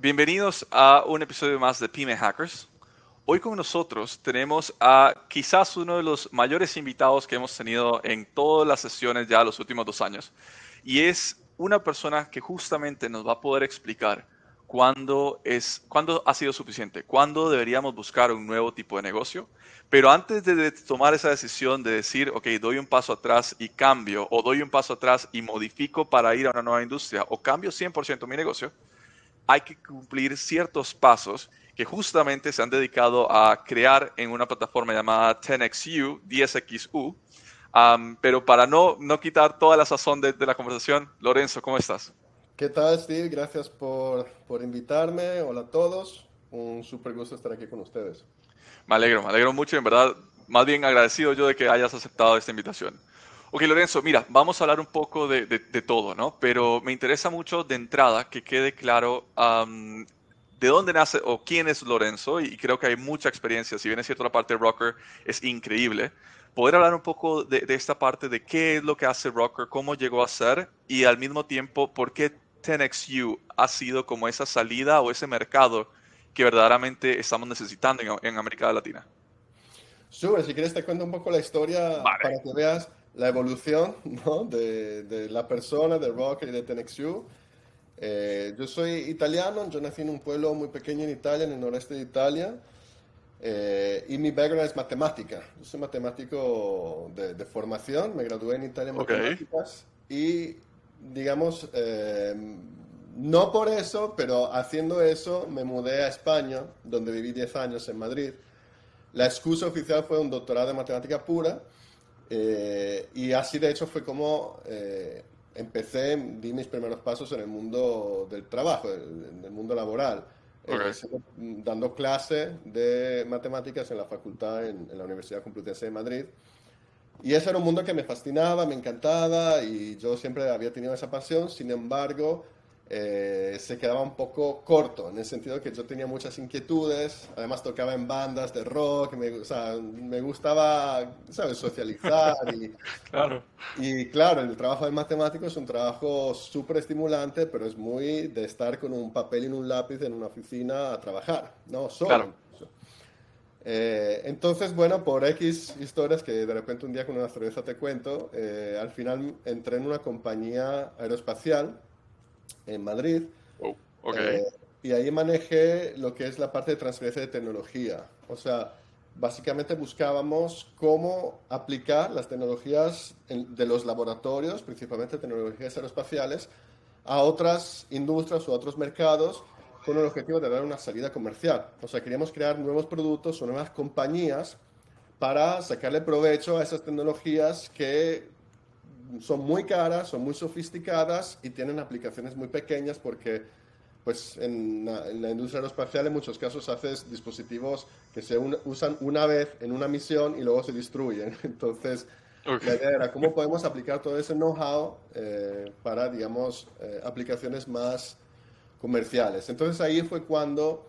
Bienvenidos a un episodio más de Pyme Hackers. Hoy con nosotros tenemos a quizás uno de los mayores invitados que hemos tenido en todas las sesiones ya los últimos dos años. Y es una persona que justamente nos va a poder explicar cuándo, es, cuándo ha sido suficiente, cuándo deberíamos buscar un nuevo tipo de negocio. Pero antes de tomar esa decisión de decir, ok, doy un paso atrás y cambio, o doy un paso atrás y modifico para ir a una nueva industria, o cambio 100% mi negocio, hay que cumplir ciertos pasos que justamente se han dedicado a crear en una plataforma llamada 10XU, 10XU. pero para no, no quitar toda la sazón de, la conversación, Lorenzo, ¿cómo estás? ¿Qué tal, Steve? Gracias por, por invitarme. Hola a todos. Un súper gusto estar aquí con ustedes. Me alegro, me alegro mucho. En verdad, más bien agradecido yo de que hayas aceptado esta invitación. Ok, Lorenzo, mira, vamos a hablar un poco de, todo, ¿no? Pero me interesa mucho de entrada que quede claro de dónde nace o quién es Lorenzo, y creo que hay mucha experiencia, si bien es cierto la parte de Rocker es increíble, poder hablar un poco de, esta parte de qué es lo que hace Rocker, cómo llegó a ser, y al mismo tiempo, por qué 10XU ha sido como esa salida o ese mercado que verdaderamente estamos necesitando en, América Latina. Sure, si quieres te cuento un poco la historia para que veas la evolución ¿no? de, de, la persona, de Rocker y de Tenexu. Eh, yo soy italiano, yo nací en un pueblo muy pequeño en Italia, en el noreste de Italia, eh, y mi background es matemática. Yo soy matemático de, de formación, me gradué en Italia en matemáticas y, digamos, eh, no por eso, pero haciendo eso me mudé a España, donde viví 10 años en Madrid. La excusa oficial fue un doctorado de matemática pura eh, y así de hecho fue como eh, empecé, di mis primeros pasos en el mundo del trabajo, en el mundo laboral, eh, dando clase de matemáticas en la facultad en, en, la Universidad Complutense de Madrid. Y ese era un mundo que me fascinaba, me encantaba y yo siempre había tenido esa pasión, sin embargo, eh, se quedaba un poco corto, en el sentido que yo tenía muchas inquietudes, además tocaba en bandas de rock, me, o sea, me gustaba, ¿sabes?, socializar. Y claro. y claro, el trabajo de matemático es un trabajo súper estimulante, pero es muy de estar con un papel y un lápiz en una oficina a trabajar, ¿no? Solo. Claro. Eh, entonces, bueno, por X historias que de repente un día con una cerveza te cuento, eh, al final entré en una compañía aeroespacial en Madrid. Oh, eh, y ahí manejé lo que es la parte de transferencia de tecnología. O sea, básicamente buscábamos cómo aplicar las tecnologías de los laboratorios, principalmente tecnologías aeroespaciales, a otras industrias o a otros mercados con el objetivo de dar una salida comercial. O sea, queríamos crear nuevos productos o nuevas compañías para sacarle provecho a esas tecnologías que son muy caras, son muy sofisticadas y tienen aplicaciones muy pequeñas porque pues en la, industria aeroespacial en muchos casos haces dispositivos que se usan una vez en una misión y luego se destruyen. Entonces, la idea era cómo podemos aplicar todo ese know-how eh, para, digamos, eh, aplicaciones más comerciales. Entonces ahí fue cuando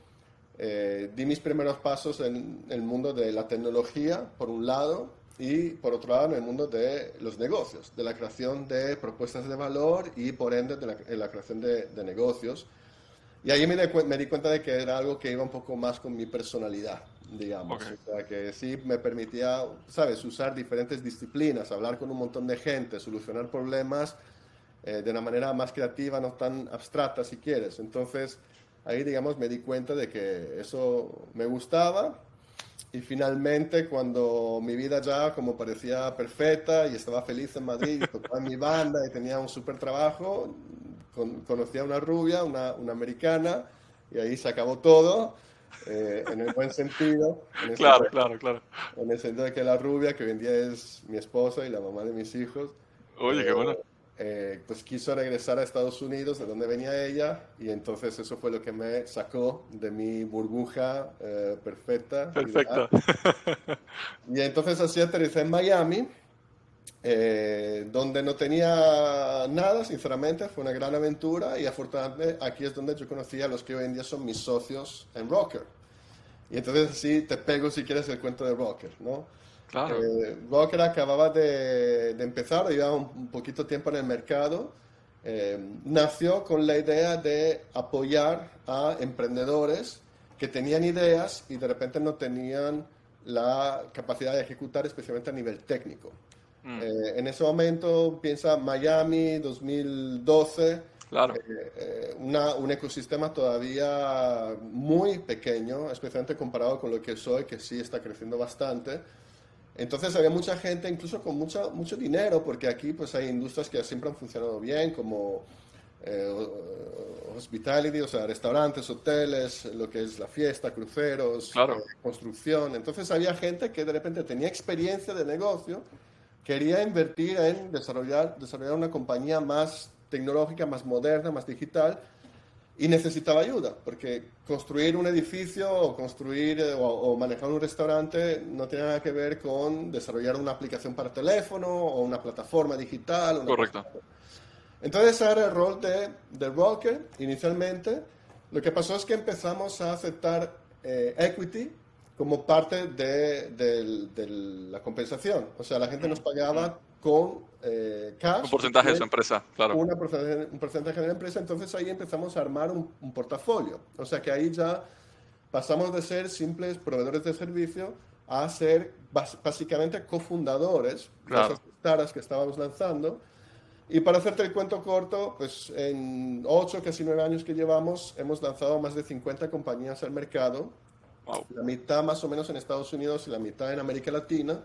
eh, di mis primeros pasos en el mundo de la tecnología, por un lado, y por otro lado en el mundo de los negocios, de la creación de propuestas de valor y por ende de la, creación de, negocios. Y ahí me, me, di cuenta de que era algo que iba un poco más con mi personalidad, digamos. O sea, que sí me permitía, ¿sabes?, usar diferentes disciplinas, hablar con un montón de gente, solucionar problemas eh, de una manera más creativa, no tan abstracta si quieres. Entonces, ahí, digamos, me di cuenta de que eso me gustaba y finalmente cuando mi vida ya como parecía perfecta y estaba feliz en Madrid, y tocaba en mi banda y tenía un súper trabajo, conocí a una rubia, una, una, americana, y ahí se acabó todo, eh, en el buen sentido. claro, claro, claro. En el sentido de que la rubia, que hoy en día es mi esposa y la mamá de mis hijos. Oye, qué bueno. Eh, pues quiso regresar a Estados Unidos, de donde venía ella, y entonces eso fue lo que me sacó de mi burbuja eh, perfecta. Perfecta. Y, entonces así aterricé en Miami, eh, donde no tenía nada, sinceramente, fue una gran aventura y afortunadamente aquí es donde yo conocí a los que hoy en día son mis socios en Rocker. Y entonces así te pego si quieres el cuento de Rocker, ¿no? Claro. Eh, Rocker acababa de, de empezar, llevaba un, poquito tiempo en el mercado. Eh, nació con la idea de apoyar a emprendedores que tenían ideas y de repente no tenían la capacidad de ejecutar, especialmente a nivel técnico. Mm. Eh, en ese momento, piensa Miami, 2012, claro. Eh, una, un ecosistema todavía muy pequeño, especialmente comparado con lo que soy, que sí está creciendo bastante. Entonces había mucha gente, incluso con mucha, mucho dinero, porque aquí pues hay industrias que siempre han funcionado bien, como eh, hospitality, o sea, restaurantes, hoteles, lo que es la fiesta, cruceros, claro. eh, construcción. Entonces había gente que de repente tenía experiencia de negocio, quería invertir en desarrollar, desarrollar una compañía más tecnológica, más moderna, más digital, y necesitaba ayuda, porque construir un edificio o construir eh, o, manejar un restaurante no tiene nada que ver con desarrollar una aplicación para teléfono o una plataforma digital. Correcto. Entonces ese era el rol de, de Rocker inicialmente. Lo que pasó es que empezamos a aceptar eh, equity como parte de, de, la compensación. O sea, la gente nos pagaba con eh, cash. Un porcentaje de su empresa, claro. un porcentaje de la empresa. Entonces ahí empezamos a armar un, portafolio. O sea que ahí ya pasamos de ser simples proveedores de servicio a ser básicamente cofundadores de esas startups que estábamos lanzando. Y para hacerte el cuento corto, pues en ocho, casi nueve años que llevamos, hemos lanzado más de 50 compañías al mercado. La mitad más o menos en Estados Unidos y la mitad en América Latina.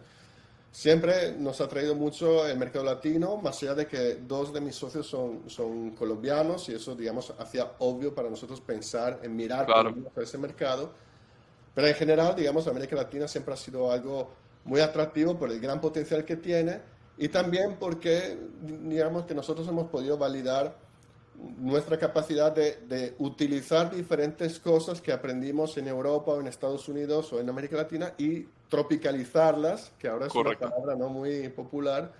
Siempre nos ha traído mucho el mercado latino, más allá de que dos de mis socios son, son colombianos y eso, digamos, hacía obvio para nosotros pensar en mirar claro. por ese mercado. Pero en general, digamos, América Latina siempre ha sido algo muy atractivo por el gran potencial que tiene y también porque, digamos, que nosotros hemos podido validar nuestra capacidad de, de, utilizar diferentes cosas que aprendimos en Europa o en Estados Unidos o en América Latina y tropicalizarlas, que ahora es Correcto. una palabra no muy popular,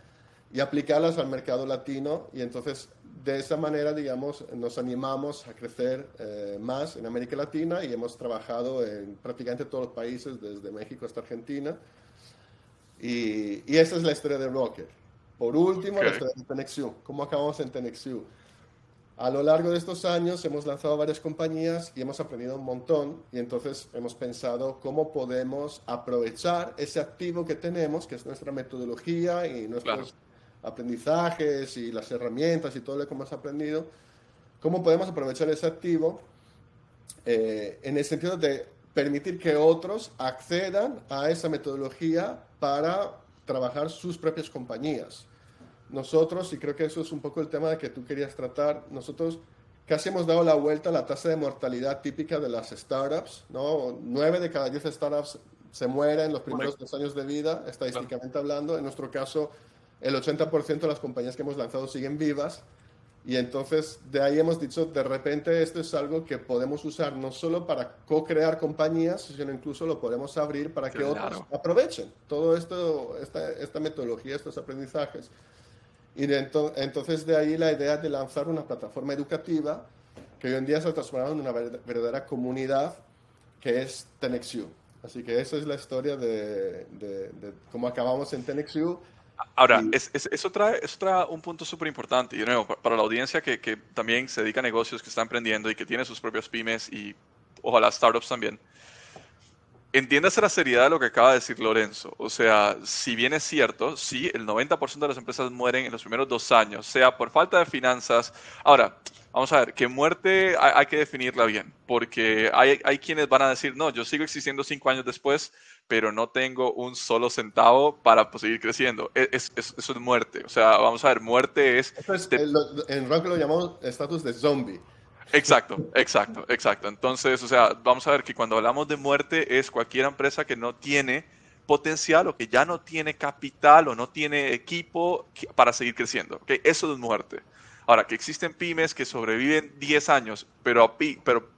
y aplicarlas al mercado latino. Y entonces, de esa manera, digamos, nos animamos a crecer eh, más en América Latina y hemos trabajado en prácticamente todos los países, desde México hasta Argentina. Y, y esa es la historia de Rocker. Por último, Okay. la historia de Tenexiu. ¿Cómo acabamos en Tenexiu? A lo largo de estos años hemos lanzado varias compañías y hemos aprendido un montón y entonces hemos pensado cómo podemos aprovechar ese activo que tenemos, que es nuestra metodología y nuestros aprendizajes y las herramientas y todo lo que hemos aprendido, cómo podemos aprovechar ese activo eh, en el sentido de permitir que otros accedan a esa metodología para trabajar sus propias compañías nosotros, y creo que eso es un poco el tema de que tú querías tratar, nosotros casi hemos dado la vuelta a la tasa de mortalidad típica de las startups, ¿no? Nueve de cada diez startups se mueren en los primeros dos años de vida, estadísticamente hablando. En nuestro caso, el 80% de las compañías que hemos lanzado siguen vivas. Y entonces de ahí hemos dicho, de repente esto es algo que podemos usar no solo para co-crear compañías, sino incluso lo podemos abrir para que Claro. otros aprovechen todo esto, esta, esta metodología, estos aprendizajes. Y de ento- entonces de ahí la idea de lanzar una plataforma educativa que hoy en día se ha transformado en una ver- verdadera comunidad que es Tenexiu. Así que esa es la historia de, de- de cómo acabamos en Tenexiu. Ahora, Y- es, es- eso, trae, eso trae un punto súper importante. Y de nuevo, pa- para la audiencia que, que también se dedica a negocios, que está emprendiendo y que tiene sus propios pymes y ojalá startups también. Entiéndase la seriedad de lo que acaba de decir Lorenzo. O sea, si bien es cierto, sí, el 90% de las empresas mueren en los primeros dos años, sea por falta de finanzas. Ahora, vamos a ver, que muerte hay, que definirla bien, porque hay, hay, quienes van a decir, no, yo sigo existiendo cinco años después, pero no tengo un solo centavo para pues, seguir creciendo. E, es, eso es muerte. O sea, vamos a ver, muerte es... en rock lo llamamos estatus de zombie. Exacto, exacto, exacto. Entonces, o sea, vamos a ver que cuando hablamos de muerte es cualquier empresa que no tiene potencial o que ya no tiene capital o no tiene equipo para seguir creciendo. Eso es muerte. Ahora, que existen pymes que sobreviven 10 años, pero, pero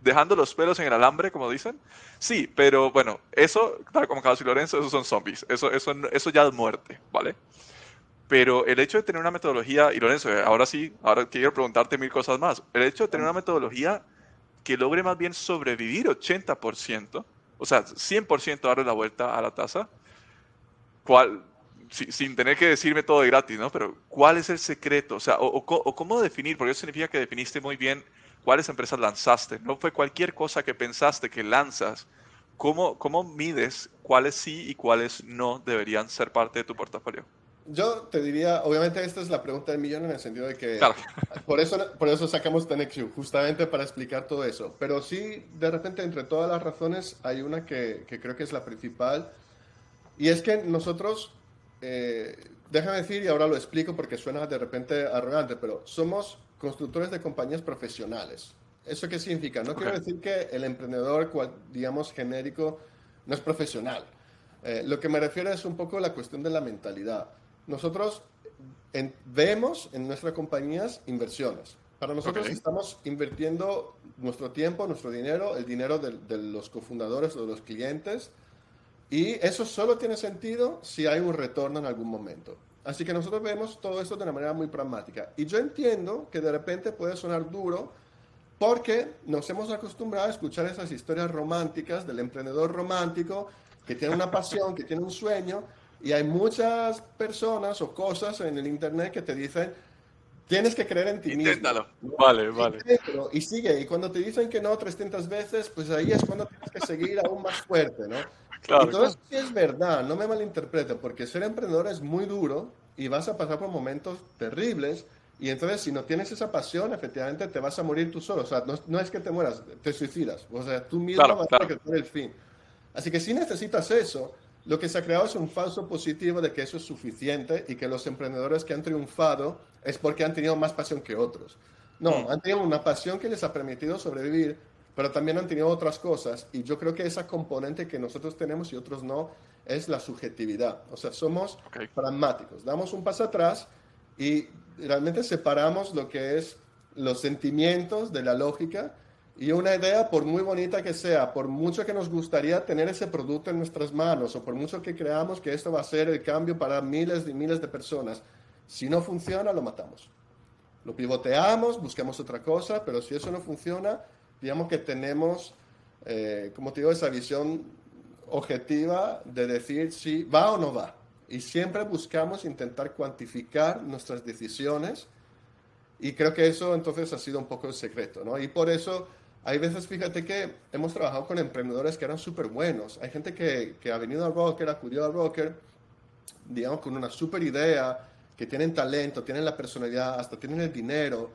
dejando los pelos en el alambre, como dicen, sí, pero bueno, eso, tal como Carlos y Lorenzo, esos son zombies. Eso, eso, eso ya es muerte, ¿vale? Pero el hecho de tener una metodología, y Lorenzo, eh, ahora sí, ahora quiero preguntarte mil cosas más. El hecho de tener una metodología que logre más bien sobrevivir 80%, o sea, 100% darle la vuelta a la tasa, ¿cuál, sin tener que decirme todo gratis, ¿no? Pero ¿cuál es el secreto? O sea, o, o, cómo definir, porque eso significa que definiste muy bien cuáles empresas lanzaste. No fue cualquier cosa que pensaste que lanzas. ¿Cómo, cómo mides cuáles sí y cuáles no deberían ser parte de tu portafolio? Yo te diría, obviamente esta es la pregunta del millón en el sentido de que por, eso, por eso sacamos TenXU, justamente para explicar todo eso. Pero sí, de repente, entre todas las razones, hay una que, que creo que es la principal. Y es que nosotros, eh, déjame decir, y ahora lo explico porque suena de repente arrogante, pero somos constructores de compañías profesionales. ¿Eso qué significa? No quiero decir que el emprendedor, digamos, genérico, no es profesional. Eh, lo que me refiero es un poco la cuestión de la mentalidad nosotros vemos en nuestras compañías inversiones. Para nosotros estamos invirtiendo nuestro tiempo, nuestro dinero, el dinero de, los cofundadores o de los clientes, y eso solo tiene sentido si hay un retorno en algún momento. Así que nosotros vemos todo esto de una manera muy pragmática. Y yo entiendo que de repente puede sonar duro porque nos hemos acostumbrado a escuchar esas historias románticas del emprendedor romántico que tiene una pasión, que tiene un sueño, y hay muchas personas o cosas en el Internet que te dicen, tienes que creer en ti Inténtalo. Vale, vale. Y sigue. Y cuando te dicen que no 300 veces, pues ahí es cuando tienes que seguir aún más fuerte, ¿no? Claro, y todo eso es verdad, no me malinterprete, porque ser emprendedor es muy duro y vas a pasar por momentos terribles. Y entonces, si no tienes esa pasión, efectivamente te vas a morir tú solo. O sea, no, es que te mueras, te suicidas. O sea, tú mismo vas a tener el fin. Así que si necesitas eso, lo que se ha creado es un falso positivo de que eso es suficiente y que los emprendedores que han triunfado es porque han tenido más pasión que otros. No, mm. han tenido una pasión que les ha permitido sobrevivir, pero también han tenido otras cosas y yo creo que esa componente que nosotros tenemos y otros no es la subjetividad. O sea, somos pragmáticos, damos un paso atrás y realmente separamos lo que es los sentimientos de la lógica y una idea, por muy bonita que sea, por mucho que nos gustaría tener ese producto en nuestras manos o por mucho que creamos que esto va a ser el cambio para miles y miles de personas, si no funciona, lo matamos. Lo pivoteamos, buscamos otra cosa, pero si eso no funciona, digamos que tenemos, eh, como te digo, esa visión objetiva de decir si va o no va. Y siempre buscamos intentar cuantificar nuestras decisiones y creo que eso entonces ha sido un poco el secreto, ¿no? Y por eso hay veces, fíjate que hemos trabajado con emprendedores que eran súper buenos. Hay gente que, que, ha venido al broker, acudió al broker, digamos, con una súper idea, que tienen talento, tienen la personalidad, hasta tienen el dinero.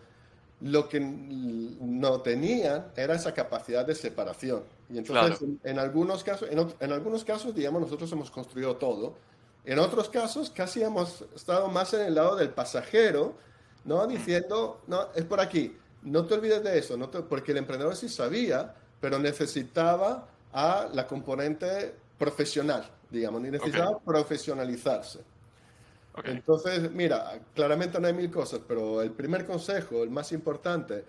Lo que no tenían era esa capacidad de separación. Y entonces, en, algunos casos, en, en algunos casos, digamos, nosotros hemos construido todo. En otros casos, casi hemos estado más en el lado del pasajero, ¿no? Diciendo, no, es por aquí no te olvides de eso, no porque el emprendedor sí sabía, pero necesitaba a la componente profesional, digamos, necesitaba profesionalizarse. Entonces, mira, claramente no hay mil cosas, pero el primer consejo, el más importante,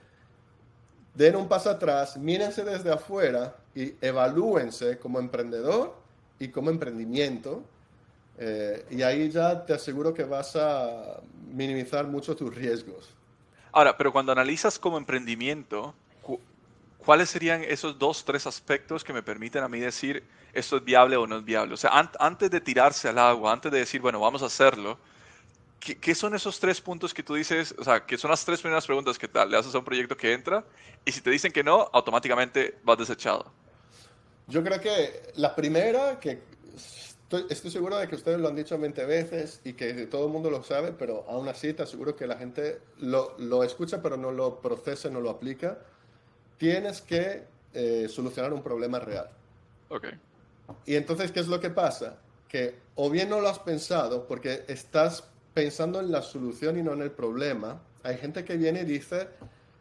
den un paso atrás, mírense desde afuera y evalúense como emprendedor y como emprendimiento. Eh, y ahí ya te aseguro que vas a minimizar mucho tus riesgos. Ahora, pero cuando analizas como emprendimiento, ¿cuáles serían esos dos, tres aspectos que me permiten a mí decir esto es viable o no es viable? O sea, antes de tirarse al agua, antes de decir, bueno, vamos a hacerlo, ¿qué, son esos tres puntos que tú dices? O sea, que son las tres primeras preguntas que le haces a un proyecto que entra y si te dicen que no, automáticamente vas desechado. Yo creo que la primera, que estoy, seguro de que ustedes lo han dicho 20 veces y que todo el mundo lo sabe, pero aún así te aseguro que la gente lo, lo escucha pero no lo procesa, no lo aplica. Tienes que eh, solucionar un problema real. Ok. Y entonces, ¿qué es lo que pasa? Que o bien no lo has pensado porque estás pensando en la solución y no en el problema. Hay gente que viene y dice,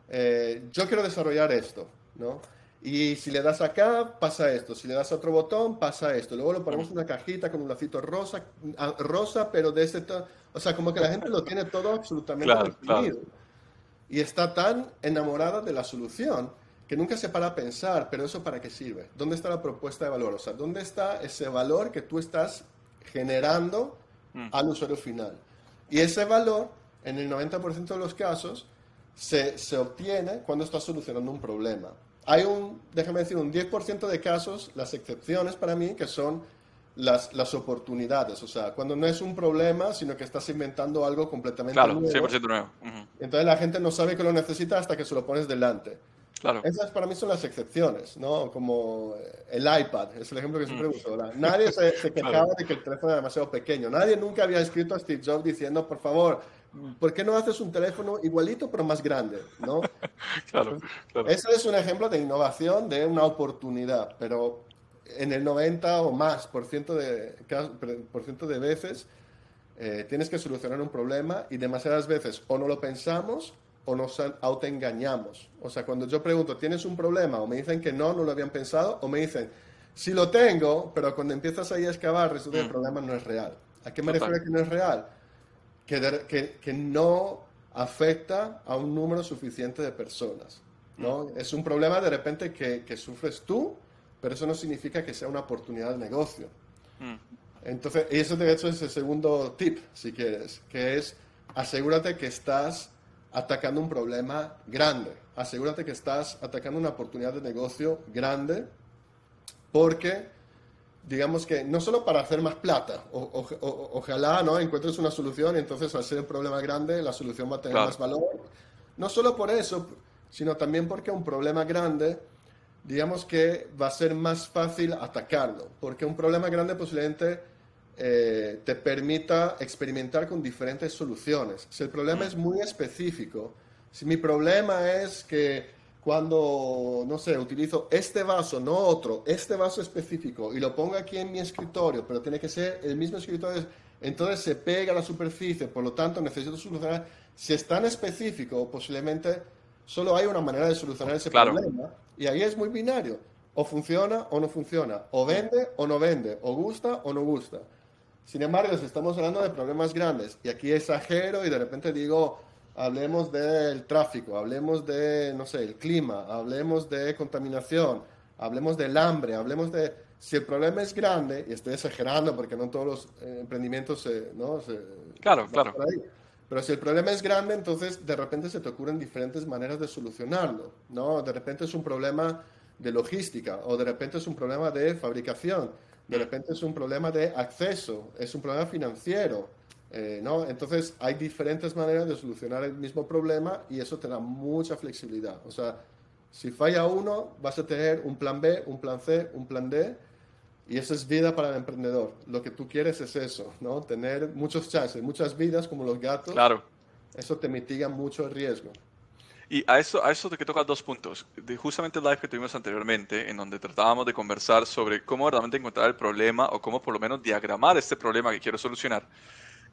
eh, yo quiero desarrollar esto, ¿no? Y si le das acá, pasa esto. Si le das a otro botón, pasa esto. Luego lo ponemos en una cajita con un lacito rosa, rosa pero de ese tono. O sea, como que la gente lo tiene todo absolutamente definido. Y está tan enamorada de la solución que nunca se para a pensar, pero eso para qué sirve? ¿Dónde está la propuesta de valor? O sea, ¿dónde está ese valor que tú estás generando mm. al usuario final? Y ese valor, en el 90% de los casos, se, se obtiene cuando estás solucionando un problema hay un, déjame decir, un 10% de casos, las excepciones para mí, que son las, las oportunidades. O sea, cuando no es un problema, sino que estás inventando algo completamente claro, nuevo. 100% nuevo. Entonces la gente no sabe que lo necesita hasta que se lo pones delante. Claro. Esas para mí son las excepciones, ¿no? Como el iPad, es el ejemplo que siempre uso. Nadie se, se quejaba de que el teléfono era demasiado pequeño. Nadie nunca había escrito a Steve Jobs diciendo, por favor, ¿por qué no haces un teléfono igualito pero más grande? ¿no? claro, Ese es un ejemplo de innovación, de una oportunidad, pero en el 90 o más por ciento de, por ciento de veces eh, tienes que solucionar un problema y demasiadas veces o no lo pensamos o nos autoengañamos. O sea, cuando yo pregunto, ¿tienes un problema? O me dicen que no, no lo habían pensado, o me dicen, sí lo tengo, pero cuando empiezas ahí a excavar, resulta que el mm. problema no es real. ¿A qué me refiero que no es real? Que, que, no afecta a un número suficiente de personas. ¿no? Mm. Es un problema de repente que, que, sufres tú, pero eso no significa que sea una oportunidad de negocio. Mm. Entonces, y eso de hecho es el segundo tip, si quieres, que es asegúrate que estás atacando un problema grande. Asegúrate que estás atacando una oportunidad de negocio grande porque digamos que no solo para hacer más plata, ojalá ¿no? encuentres una solución y entonces al ser un problema grande la solución va a tener más valor. No solo por eso, sino también porque un problema grande, digamos que va a ser más fácil atacarlo, porque un problema grande posiblemente eh, te permita experimentar con diferentes soluciones. Si el problema mm. es muy específico, si mi problema es que cuando, no sé, utilizo este vaso, no otro, este vaso específico, y lo pongo aquí en mi escritorio, pero tiene que ser el mismo escritorio, entonces se pega a la superficie, por lo tanto necesito solucionar. Si es tan específico, posiblemente solo hay una manera de solucionar ese problema, y ahí es muy binario. O funciona o no funciona, o vende o no vende, o gusta o no gusta. Sin embargo, si estamos hablando de problemas grandes, y aquí exagero y de repente digo, hablemos del tráfico, hablemos de, no sé, el clima, hablemos de contaminación, hablemos del hambre, hablemos de... Si el problema es grande, y estoy exagerando porque no todos los eh, emprendimientos se... ¿no? claro, claro. Pero si el problema es grande, entonces de repente se te ocurren diferentes maneras de solucionarlo, ¿no? De repente es un problema de logística o de repente es un problema de fabricación, de repente es un problema de acceso, es un problema financiero, eh, ¿no? Entonces hay diferentes maneras de solucionar el mismo problema y eso te da mucha flexibilidad. O sea, si falla uno, vas a tener un plan B, un plan C, un plan D y eso es vida para el emprendedor. Lo que tú quieres es eso, ¿no? Tener muchos chances, muchas vidas como los gatos. Claro. Eso te mitiga mucho el riesgo. Y a eso, a eso te que tocar dos puntos. De justamente el live que tuvimos anteriormente, en donde tratábamos de conversar sobre cómo realmente encontrar el problema o cómo por lo menos diagramar este problema que quiero solucionar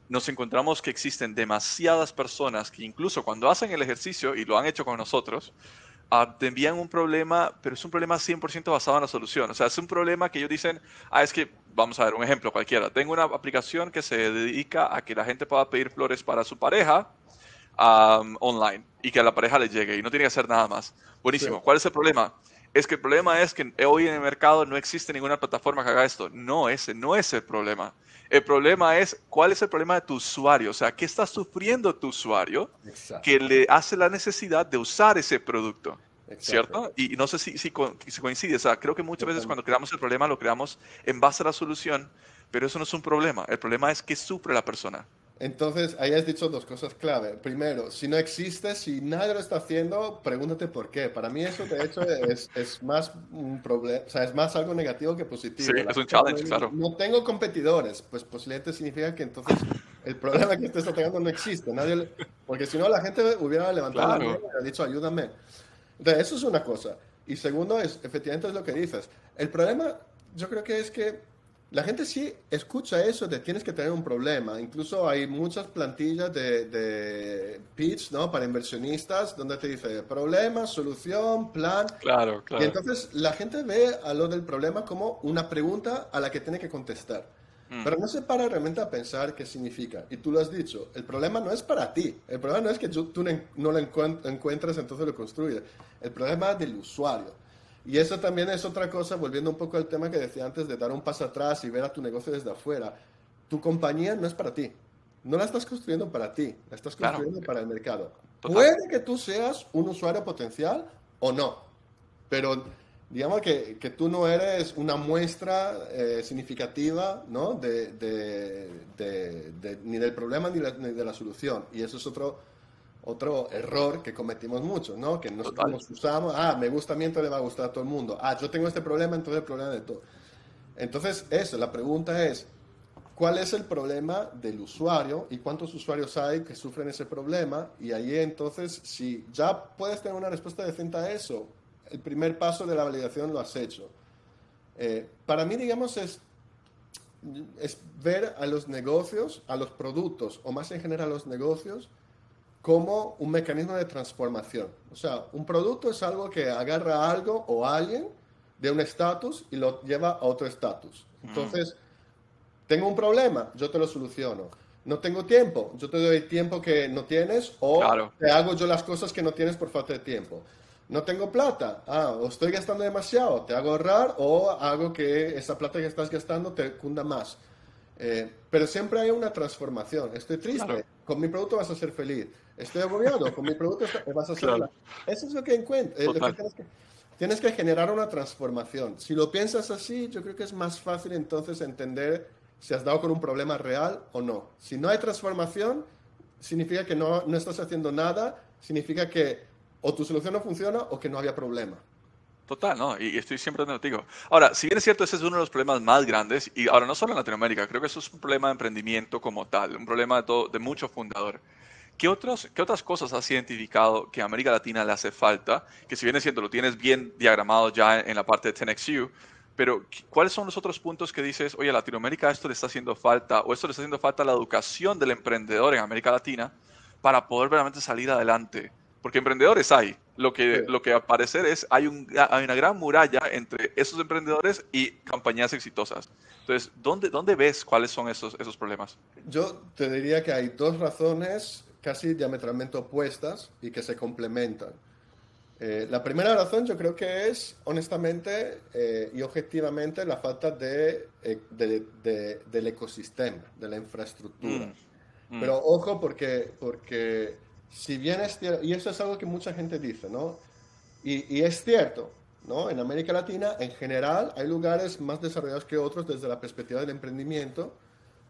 nos encontramos que existen demasiadas personas que incluso cuando hacen el ejercicio, y lo han hecho con nosotros, uh, te envían un problema, pero es un problema 100% basado en la solución. O sea, es un problema que ellos dicen, ah, es que, vamos a ver, un ejemplo cualquiera. Tengo una aplicación que se dedica a que la gente pueda pedir flores para su pareja online y que a la pareja le llegue y no tiene que hacer nada más. Buenísimo. ¿Cuál es el problema? es que el problema es que hoy en el mercado no existe ninguna plataforma que haga esto. No, ese no es el problema. El problema es cuál es el problema de tu usuario, o sea, qué está sufriendo tu usuario que le hace la necesidad de usar ese producto. ¿Cierto? Y no sé si, si, coincide, o sea, creo que muchas veces cuando creamos el problema lo creamos en base a la solución, pero eso no es un problema. El problema es que sufre la persona. Entonces, ahí has dicho dos cosas clave. Primero, si no existe, si nadie lo está haciendo, pregúntate por qué. Para mí eso, de hecho, es, es más un problema, o sea, es más algo negativo que positivo. Sí, es un challenge, claro. No tengo competidores, pues posiblemente significa que entonces el problema que estés atacando no existe. Nadie, porque si no, la gente hubiera levantado la mano y hubiera dicho, ayúdame. Entonces, eso es una cosa. Y segundo, es, efectivamente es lo que dices. El problema, yo creo que es que la gente sí escucha eso de tienes que tener un problema. Incluso hay muchas plantillas de, de pitch, ¿no? Para inversionistas donde te dice problema, solución, plan. Claro, claro. Y entonces la gente ve a lo del problema como una pregunta a la que tiene que contestar. Mm. Pero no se para realmente a pensar qué significa. Y tú lo has dicho, el problema no es para ti. El problema no es que tú no lo encuentres, entonces lo construyes. El problema es del usuario. Y eso también es otra cosa, volviendo un poco al tema que decía antes de dar un paso atrás y ver a tu negocio desde afuera. Tu compañía no es para ti. No la estás construyendo para ti, la estás construyendo para el mercado. Puede que tú seas un usuario potencial o no, pero digamos que, que tú no eres una muestra eh, significativa ¿no? de, de, de, ni del problema ni, ni de la solución. Y eso es otro otro error que cometimos mucho, ¿no? Que nos, usamos, ah, me gusta a mí, entonces le va a gustar a todo el mundo. Ah, yo tengo este problema, entonces el problema de todo. Entonces, eso, la pregunta es, ¿cuál es el problema del usuario y cuántos usuarios hay que sufren ese problema? Y ahí entonces, si ya puedes tener una respuesta decente a eso, el primer paso de la validación lo has hecho. Eh, para mí, digamos, es, es ver a los negocios, a los productos, o más en general a los negocios, como un mecanismo de transformación. O sea, un producto es algo que agarra algo o alguien de un estatus y lo lleva a otro estatus. Mm. Entonces, tengo un problema, yo te lo soluciono. No tengo tiempo, yo te doy tiempo que no tienes o te hago yo las cosas que no tienes por falta de tiempo. No tengo plata, ah, o estoy gastando demasiado, te hago ahorrar o hago que esa plata que estás gastando te cunda más. Eh, pero siempre hay una transformación. Estoy triste, con mi producto vas a ser feliz. Estoy agobiado, con mi producto vas a ser feliz. Eso es lo que encuentras. Eh, tienes, que, generar una transformación. Si lo piensas así, yo creo que es más fácil entonces entender si has dado con un problema real o no. Si no hay transformación, significa que no, no estás haciendo nada, significa que o tu solución no funciona o que no había problema. Total, ¿no? Y, estoy siempre contigo. Ahora, si bien es cierto, ese es uno de los problemas más grandes, y ahora no solo en Latinoamérica, creo que eso es un problema de emprendimiento como tal, un problema de, todo, de mucho fundador. ¿Qué, otros, ¿Qué otras cosas has identificado que a América Latina le hace falta? Que si bien es cierto, lo tienes bien diagramado ya en, la parte de 10XU, pero ¿cuáles son los otros puntos que dices, oye, a Latinoamérica esto le está haciendo falta, o esto le está haciendo falta a la educación del emprendedor en América Latina para poder realmente salir adelante? Porque emprendedores hay. Lo que, lo que aparecer es, hay, un, hay una gran muralla entre esos emprendedores y compañías exitosas. Entonces, ¿dónde, dónde ves cuáles son esos, esos problemas? Yo te diría que hay dos razones casi diametralmente opuestas y que se complementan. Eh, la primera razón yo creo que es, honestamente eh, y objetivamente, la falta de, eh, de, del ecosistema, de la infraestructura. Mm, mm. Pero ojo porque, porque si bien es cierto, y eso es algo que mucha gente dice, ¿no? Y, y, es cierto, ¿no? En América Latina, en general, hay lugares más desarrollados que otros desde la perspectiva del emprendimiento,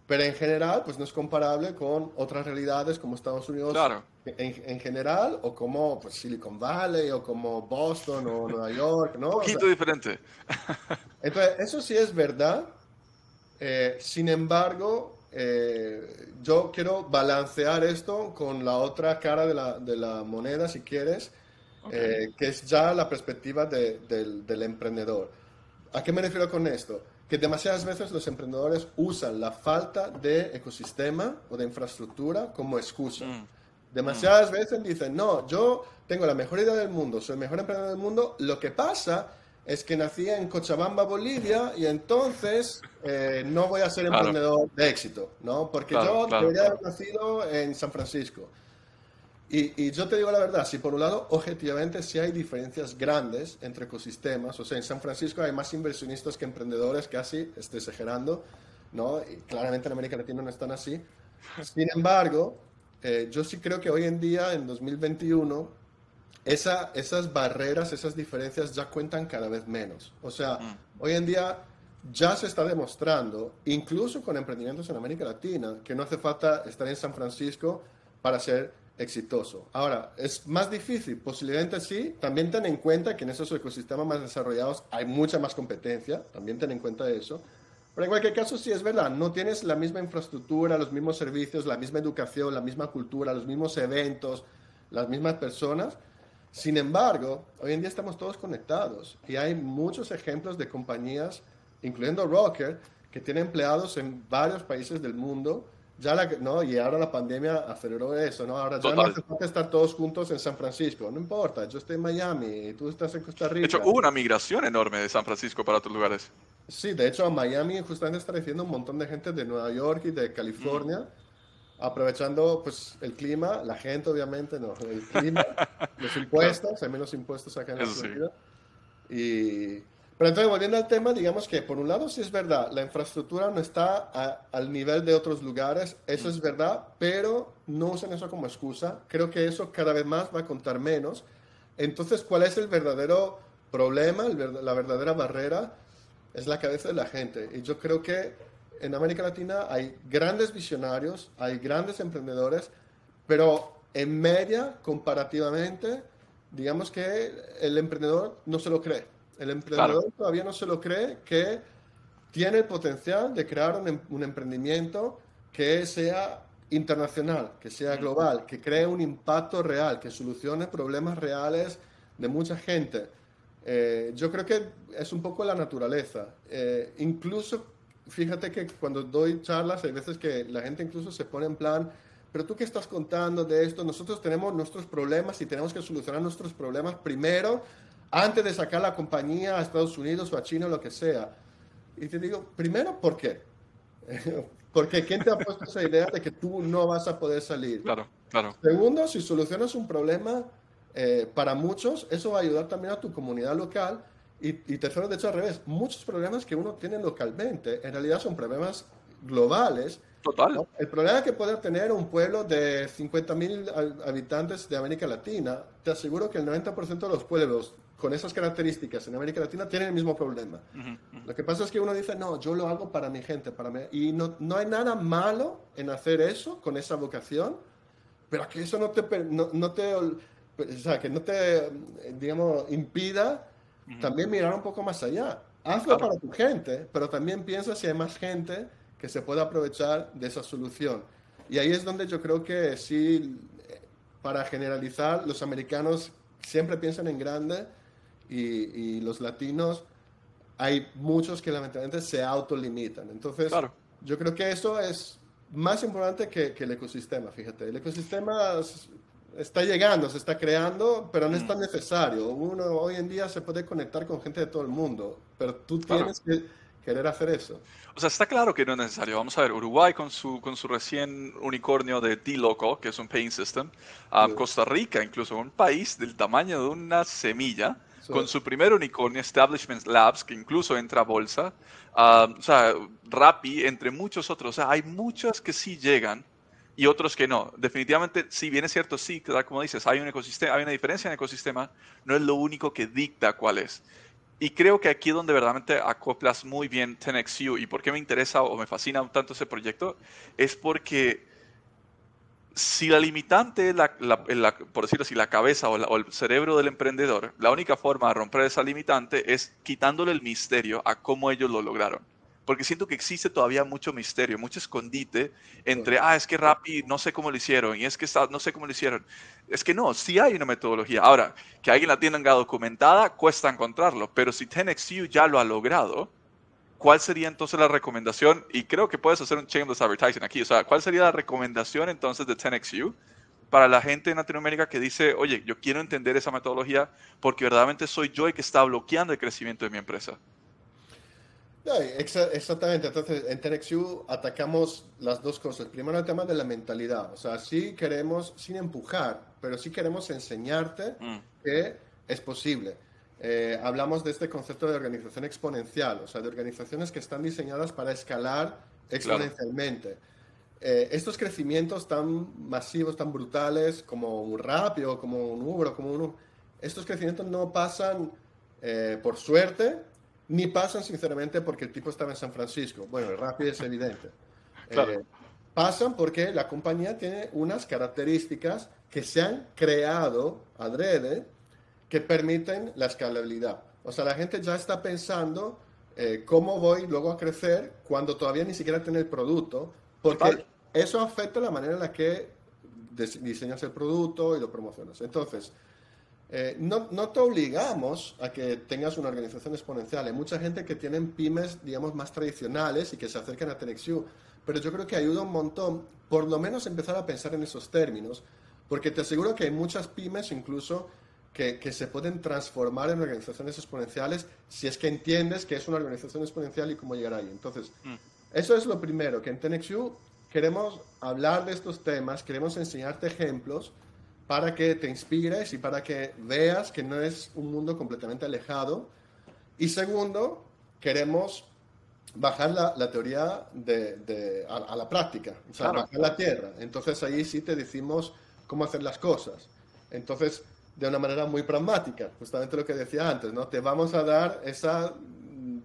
pero en general, pues no es comparable con otras realidades como Estados Unidos claro. en, en, general, o como pues, Silicon Valley, o como Boston, o Nueva York, ¿no? Un poquito diferente. entonces, eso sí es verdad. Eh, sin embargo, eh, yo quiero balancear esto con la otra cara de la, de la moneda, si quieres, eh, que es ya la perspectiva de, del, del, emprendedor. ¿A qué me refiero con esto? Que demasiadas veces los emprendedores usan la falta de ecosistema o de infraestructura como excusa. Mm. Demasiadas mm. veces dicen, no, yo tengo la mejor idea del mundo, soy el mejor emprendedor del mundo, lo que pasa es que nací en Cochabamba, Bolivia, y entonces eh, no voy a ser emprendedor de éxito, ¿no? Porque yo debería haber nacido en San Francisco. Y, y, yo te digo la verdad, si por un lado, objetivamente, sí hay diferencias grandes entre ecosistemas, o sea, en San Francisco hay más inversionistas que emprendedores, casi, estoy exagerando, ¿no? Y claramente en América Latina no están así. Sin embargo, eh, yo sí creo que hoy en día, en 2021, esa, esas barreras, esas diferencias ya cuentan cada vez menos. O sea, mm. hoy en día ya se está demostrando, incluso con emprendimientos en América Latina, que no hace falta estar en San Francisco para ser exitoso. Ahora, es más difícil, posiblemente sí, también ten en cuenta que en esos ecosistemas más desarrollados hay mucha más competencia, también ten en cuenta eso, pero en cualquier caso sí es verdad, no tienes la misma infraestructura, los mismos servicios, la misma educación, la misma cultura, los mismos eventos, las mismas personas. Sin embargo, hoy en día estamos todos conectados y hay muchos ejemplos de compañías, incluyendo Rocker, que tiene empleados en varios países del mundo ya la, no, y ahora la pandemia aceleró eso, ¿no? Ahora ya no hace falta estar todos juntos en San Francisco, no importa, yo estoy en Miami y tú estás en Costa Rica. De hecho, hubo una migración enorme de San Francisco para otros lugares. Sí, de hecho, a Miami justamente está recibiendo un montón de gente de Nueva York y de California, aprovechando pues el clima, la gente obviamente, no, el clima, los impuestos, hay menos impuestos acá en la Florida. Y pero entonces, volviendo al tema, digamos que por un lado sí es verdad, la infraestructura no está al nivel de otros lugares, eso es verdad, pero no usen eso como excusa. Creo que eso cada vez más va a contar menos. Entonces, ¿cuál es el verdadero problema, la verdadera barrera? Es la cabeza de la gente. Y yo creo que en América Latina hay grandes visionarios, hay grandes emprendedores, pero en media, comparativamente, digamos que el emprendedor no se lo cree el emprendedor todavía no se lo cree que tiene el potencial de crear un, em, un, emprendimiento que sea internacional, que sea global, que cree un impacto real, que solucione problemas reales de mucha gente. Eh, yo creo que es un poco la naturaleza. Eh, incluso, fíjate que cuando doy charlas, hay veces que la gente incluso se pone en plan, pero tú qué estás contando de esto, nosotros tenemos nuestros problemas y tenemos que solucionar nuestros problemas primero antes de sacar la compañía a Estados Unidos o a China o lo que sea. Y te digo, primero, ¿por qué? Porque ¿quién te ha puesto esa idea de que tú no vas a poder salir? Claro, claro. Segundo, si solucionas un problema eh, para muchos, eso va a ayudar también a tu comunidad local. Y, y tercero, de hecho, al revés, muchos problemas que uno tiene localmente, en realidad son problemas globales. Total. El problema que puede tener un pueblo de 50.000 habitantes de América Latina, te aseguro que el 90% de los pueblos con esas características en América Latina tienen el mismo problema. Lo que pasa es que uno dice, no, yo lo hago para mi gente, para mí. Y no, no hay nada malo en hacer eso con esa vocación, pero que eso no te, no, no te, o sea, que no te, digamos, impida también mirar un poco más allá. Hazlo para tu gente, pero también piensa si hay más gente que se pueda aprovechar de esa solución. Y ahí es donde yo creo que sí, para generalizar, los americanos siempre piensan en grande y, los latinos, hay muchos que lamentablemente se autolimitan. Entonces, yo creo que eso es más importante que, el ecosistema, fíjate. El ecosistema está llegando, se está creando, pero no es tan mm. necesario. Uno hoy en día se puede conectar con gente de todo el mundo, pero tú tienes que querer hacer eso. O sea, está claro que no es necesario. Vamos a ver, Uruguay con su, con su recién unicornio de T-Loco, que es un paying system. Um, Costa Rica, incluso un país del tamaño de una semilla, con su primer unicornio, Establishment Labs, que incluso entra a bolsa, o sea, Rappi, entre muchos otros. O sea, hay muchos que sí llegan y otros que no. Definitivamente, si bien es cierto, sí, como dices, hay un ecosistema, hay una diferencia en el ecosistema, no es lo único que dicta cuál es. Y creo que aquí es donde verdaderamente acoplas muy bien 10XU y por qué me interesa o me fascina tanto ese proyecto es porque si la limitante es, la, por decirlo así, la cabeza o, el cerebro del emprendedor, la única forma de romper esa limitante es quitándole el misterio a cómo ellos lo lograron. Porque siento que existe todavía mucho misterio, mucho escondite entre, ah, es que Rappi no sé cómo lo hicieron y es que no sé cómo lo hicieron. Es que no, sí hay una metodología. Ahora, que alguien la tenga documentada, cuesta encontrarlo, pero si 10XU ya lo ha logrado, ¿cuál sería entonces la recomendación? Y creo que puedes hacer un shameless advertising aquí. O sea, ¿cuál sería la recomendación entonces de 10XU para la gente en Latinoamérica que dice, oye, yo quiero entender esa metodología porque verdaderamente soy yo el que está bloqueando el crecimiento de mi empresa? Exactamente, entonces en 10XU atacamos las dos cosas. Primero el tema de la mentalidad, o sea, sí queremos, sin empujar, pero sí queremos enseñarte mm. que es posible. Eh, hablamos de este concepto de organización exponencial, o sea, de organizaciones que están diseñadas para escalar exponencialmente. Eh, estos crecimientos tan masivos, tan brutales, como un Rapio, como un Uber, como un... Estos crecimientos no pasan eh, por suerte, ni pasan sinceramente porque el tipo estaba en San Francisco. Bueno, el rápido es evidente. Eh, pasan porque la compañía tiene unas características que se han creado adrede que permiten la escalabilidad. O sea, la gente ya está pensando eh, cómo voy luego a crecer cuando todavía ni siquiera tiene el producto, porque eso afecta la manera en la que diseñas el producto y lo promocionas. Entonces, eh, no, no, te obligamos a que tengas una organización exponencial. Hay mucha gente que tiene pymes, digamos, más tradicionales y que se acercan a TenexU, pero yo creo que ayuda un montón, por lo menos empezar a pensar en esos términos, porque te aseguro que hay muchas pymes incluso que, que, se pueden transformar en organizaciones exponenciales si es que entiendes que es una organización exponencial y cómo llegar ahí. Entonces, mm. eso es lo primero, que en TenexU queremos hablar de estos temas, queremos enseñarte ejemplos para que te inspires y para que veas que no es un mundo completamente alejado. Y segundo, queremos bajar la, teoría de, a, la práctica, o sea, bajar la tierra. Entonces ahí sí te decimos cómo hacer las cosas. Entonces, de una manera muy pragmática, justamente lo que decía antes, ¿no? Te vamos a dar esa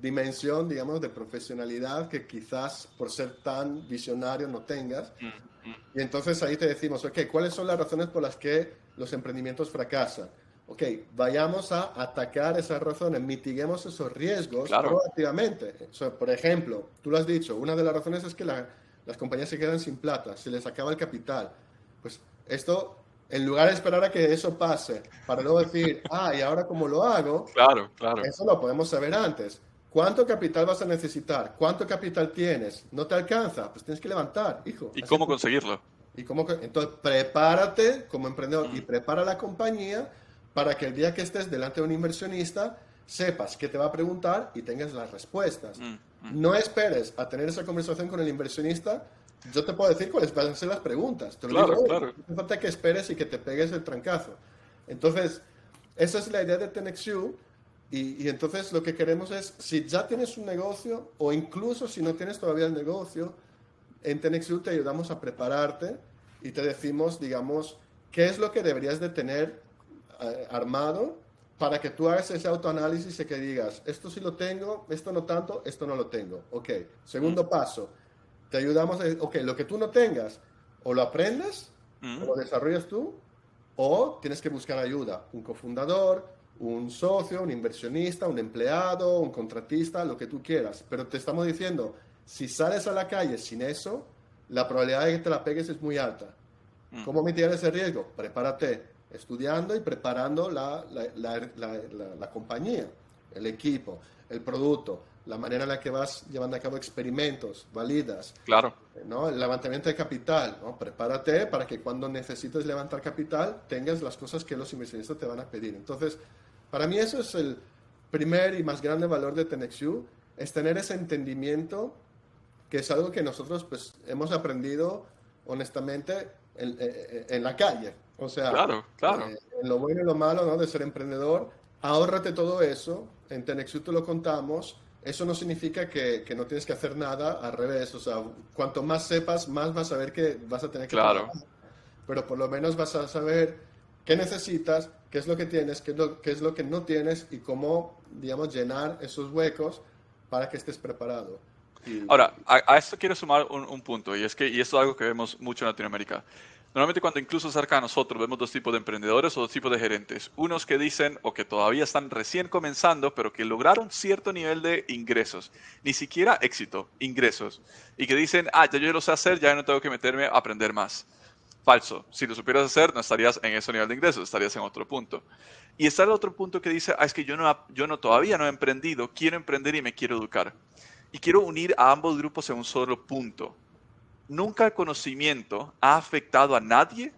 dimensión, digamos, de profesionalidad que quizás por ser tan visionario no tengas. Y entonces ahí te decimos, ok, ¿cuáles son las razones por las que los emprendimientos fracasan? Ok, vayamos a atacar esas razones, mitiguemos esos riesgos proactivamente. por ejemplo, tú lo has dicho, una de las razones es que las compañías se quedan sin plata, se les acaba el capital. Pues esto en lugar de esperar a que eso pase, para luego decir, ah, y ahora cómo lo hago, claro, claro. Eso lo podemos saber antes. ¿Cuánto capital vas a necesitar? ¿Cuánto capital tienes? ¿No te alcanza? Pues tienes que levantar, hijo. ¿Y cómo conseguirlo? ¿Y cómo, entonces, prepárate como emprendedor y mm. prepara la compañía para que el día que estés delante de un inversionista sepas qué te va a preguntar y tengas las respuestas. Mm, mm. No esperes a tener esa conversación con el inversionista. Yo te puedo decir cuáles van a ser las preguntas. Te lo digo, claro. No falta que esperes y que te pegues el trancazo. Entonces, esa es la idea de TenexU y, entonces lo que queremos es, si ya tienes un negocio o incluso si no tienes todavía el negocio, en TenexU te ayudamos a prepararte y te decimos, digamos, qué es lo que deberías de tener eh, armado para que tú hagas ese autoanálisis y que digas, esto sí lo tengo, esto no tanto, esto no lo tengo. Ok, segundo mm. paso, te ayudamos a, ok, lo que tú no tengas, o lo aprendes, mm. o lo desarrollas tú, o tienes que buscar ayuda, un cofundador, un socio, un inversionista, un empleado, un contratista, lo que tú quieras. Pero te estamos diciendo, si sales a la calle sin eso, la probabilidad de que te la pegues es muy alta. Mm. ¿Cómo mitigar ese riesgo? Prepárate estudiando y preparando la, la, compañía, el equipo, el producto, la manera en la que vas llevando a cabo experimentos, validas. Claro. ¿no? El levantamiento de capital, ¿no? Prepárate para que cuando necesites levantar capital tengas las cosas que los inversionistas te van a pedir. Entonces, para mí eso es el primer y más grande valor de TenexU, es tener ese entendimiento que es algo que nosotros pues hemos aprendido honestamente en, eh, eh, la calle. O sea, claro, claro. Eh, en lo bueno y lo malo ¿no? de ser emprendedor, ahórrate todo eso, en TenexU te lo contamos, eso no significa que, que, no tienes que hacer nada, al revés, o sea, cuanto más sepas, más vas a ver que vas a tener que... Claro. Pero por lo menos vas a saber qué necesitas, qué es lo que tienes, qué es lo, es lo que no tienes y cómo, digamos, llenar esos huecos para que estés preparado. Ahora, a, esto quiero sumar un, punto, y es que y esto es algo que vemos mucho en Latinoamérica. Normalmente cuando incluso cerca de nosotros vemos dos tipos de emprendedores o dos tipos de gerentes. Unos que dicen o que todavía están recién comenzando, pero que lograron cierto nivel de ingresos. Ni siquiera éxito, ingresos. Y que dicen, ah, ya yo lo sé hacer, ya no tengo que meterme a aprender más. Falso. Si lo supieras hacer, no estarías en ese nivel de ingresos, estarías en otro punto. Y está el otro punto que dice, ah, es que yo, no, yo no, todavía no he emprendido, quiero emprender y me quiero educar. Y quiero unir a ambos grupos en un solo punto. Nunca el conocimiento ha afectado a nadie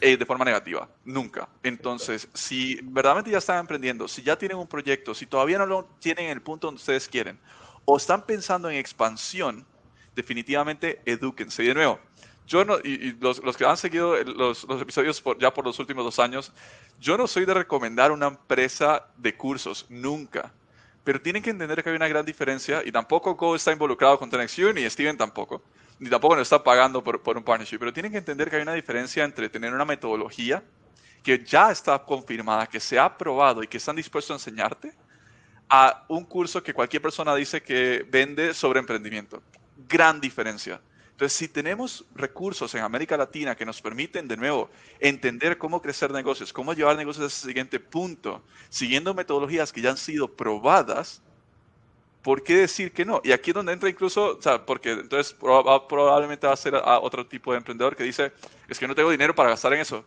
eh, de forma negativa, nunca. Entonces, si verdaderamente ya están emprendiendo, si ya tienen un proyecto, si todavía no lo tienen en el punto donde ustedes quieren, o están pensando en expansión, definitivamente edúquense. Y de nuevo, yo no, y, los, los, que han seguido los, los episodios ya por los últimos dos años, yo no soy de recomendar una empresa de cursos, nunca. Pero tienen que entender que hay una gran diferencia y tampoco Go está involucrado con TenexU ni Steven tampoco, ni tampoco nos está pagando por, por un partnership, pero tienen que entender que hay una diferencia entre tener una metodología que ya está confirmada, que se ha probado y que están dispuestos a enseñarte, a un curso que cualquier persona dice que vende sobre emprendimiento. Gran diferencia. Entonces, si tenemos recursos en América Latina que nos permiten, de nuevo, entender cómo crecer negocios, cómo llevar negocios a ese siguiente punto, siguiendo metodologías que ya han sido probadas, ¿por qué decir que no? Y aquí es donde entra incluso, o sea, porque entonces probablemente va a ser a otro tipo de emprendedor que dice, es que no tengo dinero para gastar en eso.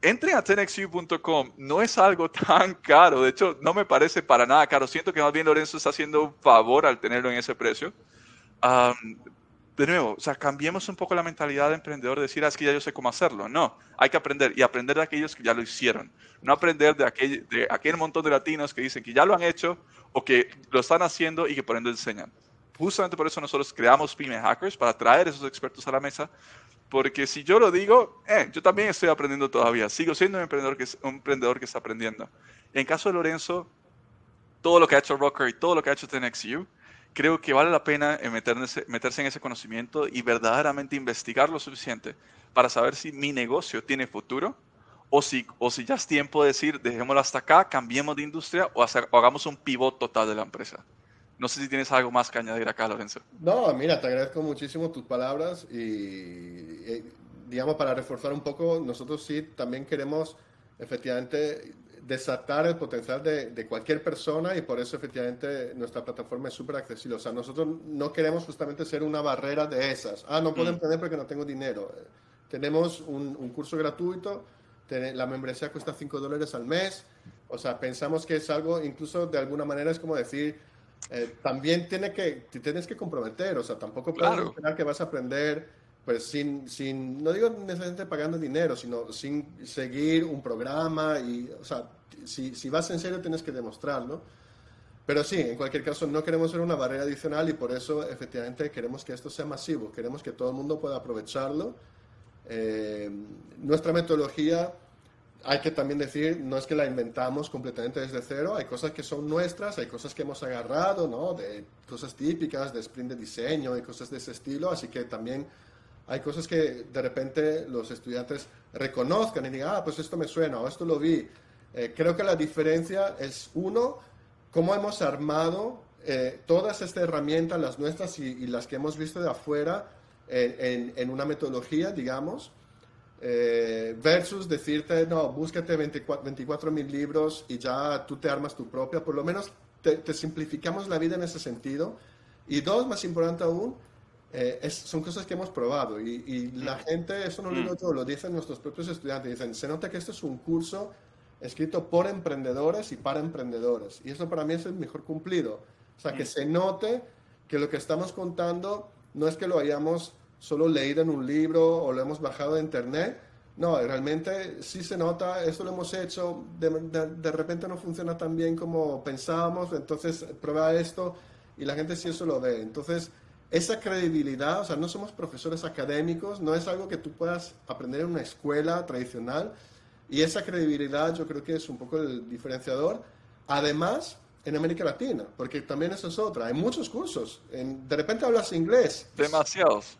Entren a tenexu.com, no es algo tan caro, de hecho no me parece para nada caro, siento que más bien Lorenzo está haciendo un favor al tenerlo en ese precio. De nuevo, o sea, cambiemos un poco la mentalidad de emprendedor de decir, ah, es que ya yo sé cómo hacerlo. No, hay que aprender y aprender de aquellos que ya lo hicieron. No aprender de aquel, de aquel montón de latinos que dicen que ya lo han hecho o que lo están haciendo y que por ende enseñan. Justamente por eso nosotros creamos Pyme Hackers, para traer esos expertos a la mesa, porque si yo lo digo, eh, yo también estoy aprendiendo todavía, sigo siendo un emprendedor que, un emprendedor que está aprendiendo. En caso de Lorenzo, todo lo que ha hecho Rocker y todo lo que ha hecho TenXU, creo que vale la pena meterse, meterse en ese conocimiento y verdaderamente investigar lo suficiente para saber si mi negocio tiene futuro o si, o si ya es tiempo de decir, dejémoslo hasta acá, cambiemos de industria o, hagamos un pivot total de la empresa. No sé si tienes algo más que añadir acá, Lorenzo. No, mira, te agradezco muchísimo tus palabras y, digamos, para reforzar un poco, nosotros sí también queremos efectivamente desatar el potencial de, de, cualquier persona y por eso efectivamente nuestra plataforma es súper accesible. O sea, nosotros no queremos justamente ser una barrera de esas. Ah, no puedo mm. emprender porque no tengo dinero. Tenemos un, un curso gratuito la membresía cuesta 5 dólares al mes. O sea, pensamos que es algo, incluso de alguna manera es como decir, eh, también tiene que, tienes que comprometer, o sea, tampoco puedes esperar que vas a aprender, pues sin, sin, no digo necesariamente pagando dinero, sino sin seguir un programa y, o sea, si, si vas en serio tienes que demostrarlo. Pero sí, en cualquier caso, no queremos ser una barrera adicional y por eso efectivamente queremos que esto sea masivo, queremos que todo el mundo pueda aprovecharlo. Eh, nuestra metodología hay que también decir, no es que la inventamos completamente desde cero, hay cosas que son nuestras, hay cosas que hemos agarrado, ¿no? De cosas típicas, de sprint de diseño y cosas de ese estilo, así que también hay cosas que de repente los estudiantes reconozcan y digan, ah, pues esto me suena o esto lo vi. Eh, creo que la diferencia es, uno, cómo hemos armado eh, todas estas herramientas, las nuestras y, las que hemos visto de afuera, en, en una metodología, digamos, eh, versus decirte, no, búscate 24 mil libros y ya tú te armas tu propia, por lo menos te, simplificamos la vida en ese sentido. Y dos, más importante aún, eh, son cosas que hemos probado y, la gente, eso no lo digo yo, lo dicen nuestros propios estudiantes, dicen, se nota que esto es un curso escrito por emprendedores y para emprendedores. Y eso para mí es el mejor cumplido. O sea, que se note que lo que estamos contando no es que lo hayamos solo leído en un libro o lo hemos bajado de internet. No, realmente sí se nota, esto lo hemos hecho, de, de, repente no funciona tan bien como pensábamos, entonces prueba esto y la gente sí eso lo ve. Entonces, esa credibilidad, o sea, no somos profesores académicos, no es algo que tú puedas aprender en una escuela tradicional y esa credibilidad yo creo que es un poco el diferenciador. Además, en América Latina, porque también eso es otra, hay muchos cursos, de repente hablas inglés. Demasiados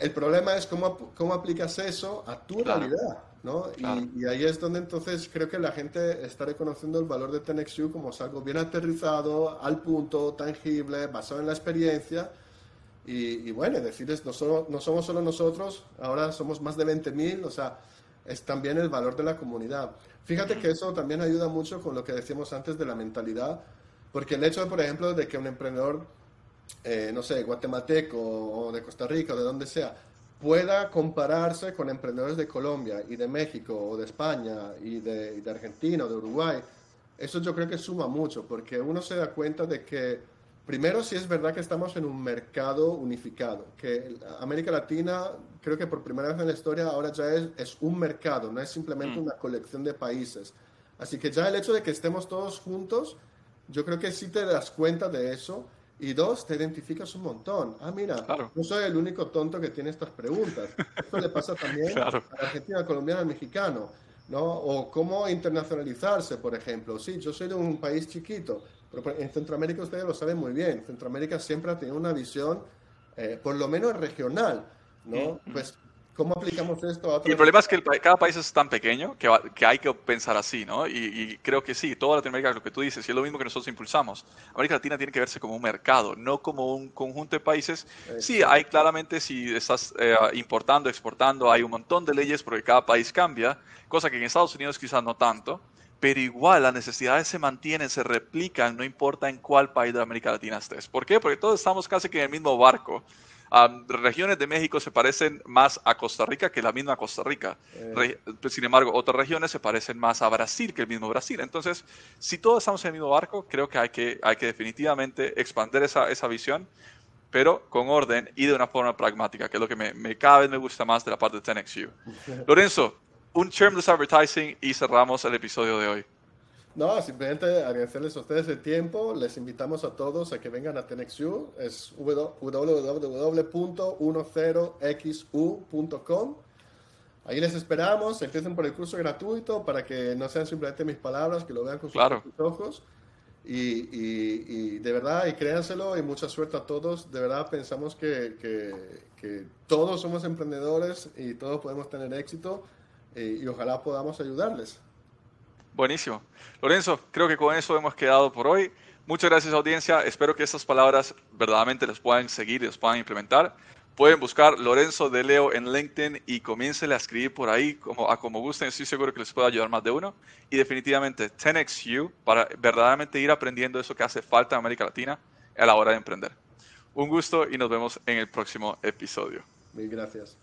el problema es cómo, cómo aplicas eso a tu realidad, ¿no? Y, ahí es donde entonces creo que la gente está reconociendo el valor de TenXU como algo bien aterrizado, al punto, tangible, basado en la experiencia. Y, bueno, decirles, no, solo, no somos solo nosotros, ahora somos más de 20.000, o sea, es también el valor de la comunidad. Fíjate que eso también ayuda mucho con lo que decíamos antes de la mentalidad, porque el hecho, por ejemplo, de que un emprendedor eh, no sé, guatemalteco o de Costa Rica o de donde sea, pueda compararse con emprendedores de Colombia y de México o de España y de, Argentina o de Uruguay, eso yo creo que suma mucho, porque uno se da cuenta de que, primero, si es verdad que estamos en un mercado unificado, que América Latina, creo que por primera vez en la historia, ahora ya es, es un mercado, no es simplemente mm. una colección de países. Así que ya el hecho de que estemos todos juntos, yo creo que sí te das cuenta de eso y dos, te identificas un montón. Ah, mira, no soy el único tonto que tiene estas preguntas. Esto le pasa también a Argentina, colombiano, al mexicano. ¿no? O cómo internacionalizarse, por ejemplo. Sí, yo soy de un país chiquito, pero en Centroamérica ustedes lo saben muy bien. Centroamérica siempre ha tenido una visión, eh, por lo menos regional, ¿no? Pues ¿Cómo aplicamos esto a otros? el problema es que cada país es tan pequeño que, que hay que pensar así, ¿no? Y, creo que sí, toda Latinoamérica, lo que tú dices, y es lo mismo que nosotros impulsamos. América Latina tiene que verse como un mercado, no como un conjunto de países. Sí, hay claramente, si estás eh, importando, exportando, hay un montón de leyes porque cada país cambia, cosa que en Estados Unidos quizás no tanto, pero igual las necesidades se mantienen, se replican, no importa en cuál país de América Latina estés. ¿Por qué? Porque todos estamos casi que en el mismo barco regiones de México se parecen más a Costa Rica que la misma Costa Rica. Eh. sin embargo, otras regiones se parecen más a Brasil que el mismo Brasil. Entonces, si todos estamos en el mismo barco, creo que hay que, hay que definitivamente expandir esa, esa visión, pero con orden y de una forma pragmática, que es lo que me, me cada vez me gusta más de la parte de 10XU. Lorenzo, un Termless Advertising y cerramos el episodio de hoy. No, simplemente agradecerles a ustedes el tiempo. Les invitamos a todos a que vengan a TenexU. Es www.10xu.com. Ahí les esperamos. Empiecen por el curso gratuito para que no sean simplemente mis palabras, que lo vean con sus ojos. Y, de verdad, y créanselo y mucha suerte a todos. De verdad, pensamos que, que, todos somos emprendedores y todos podemos tener éxito y ojalá podamos ayudarles. Buenísimo. Lorenzo, creo que con eso hemos quedado por hoy. Muchas gracias audiencia. Espero que estas palabras verdaderamente les puedan seguir y les puedan implementar. Pueden buscar Lorenzo de Leo en LinkedIn y comiencen a escribir por ahí como, a como gusten. Estoy seguro que les puede ayudar más de uno. Y definitivamente 10XU para verdaderamente ir aprendiendo eso que hace falta en América Latina a la hora de emprender. Un gusto y nos vemos en el próximo episodio. Mil gracias.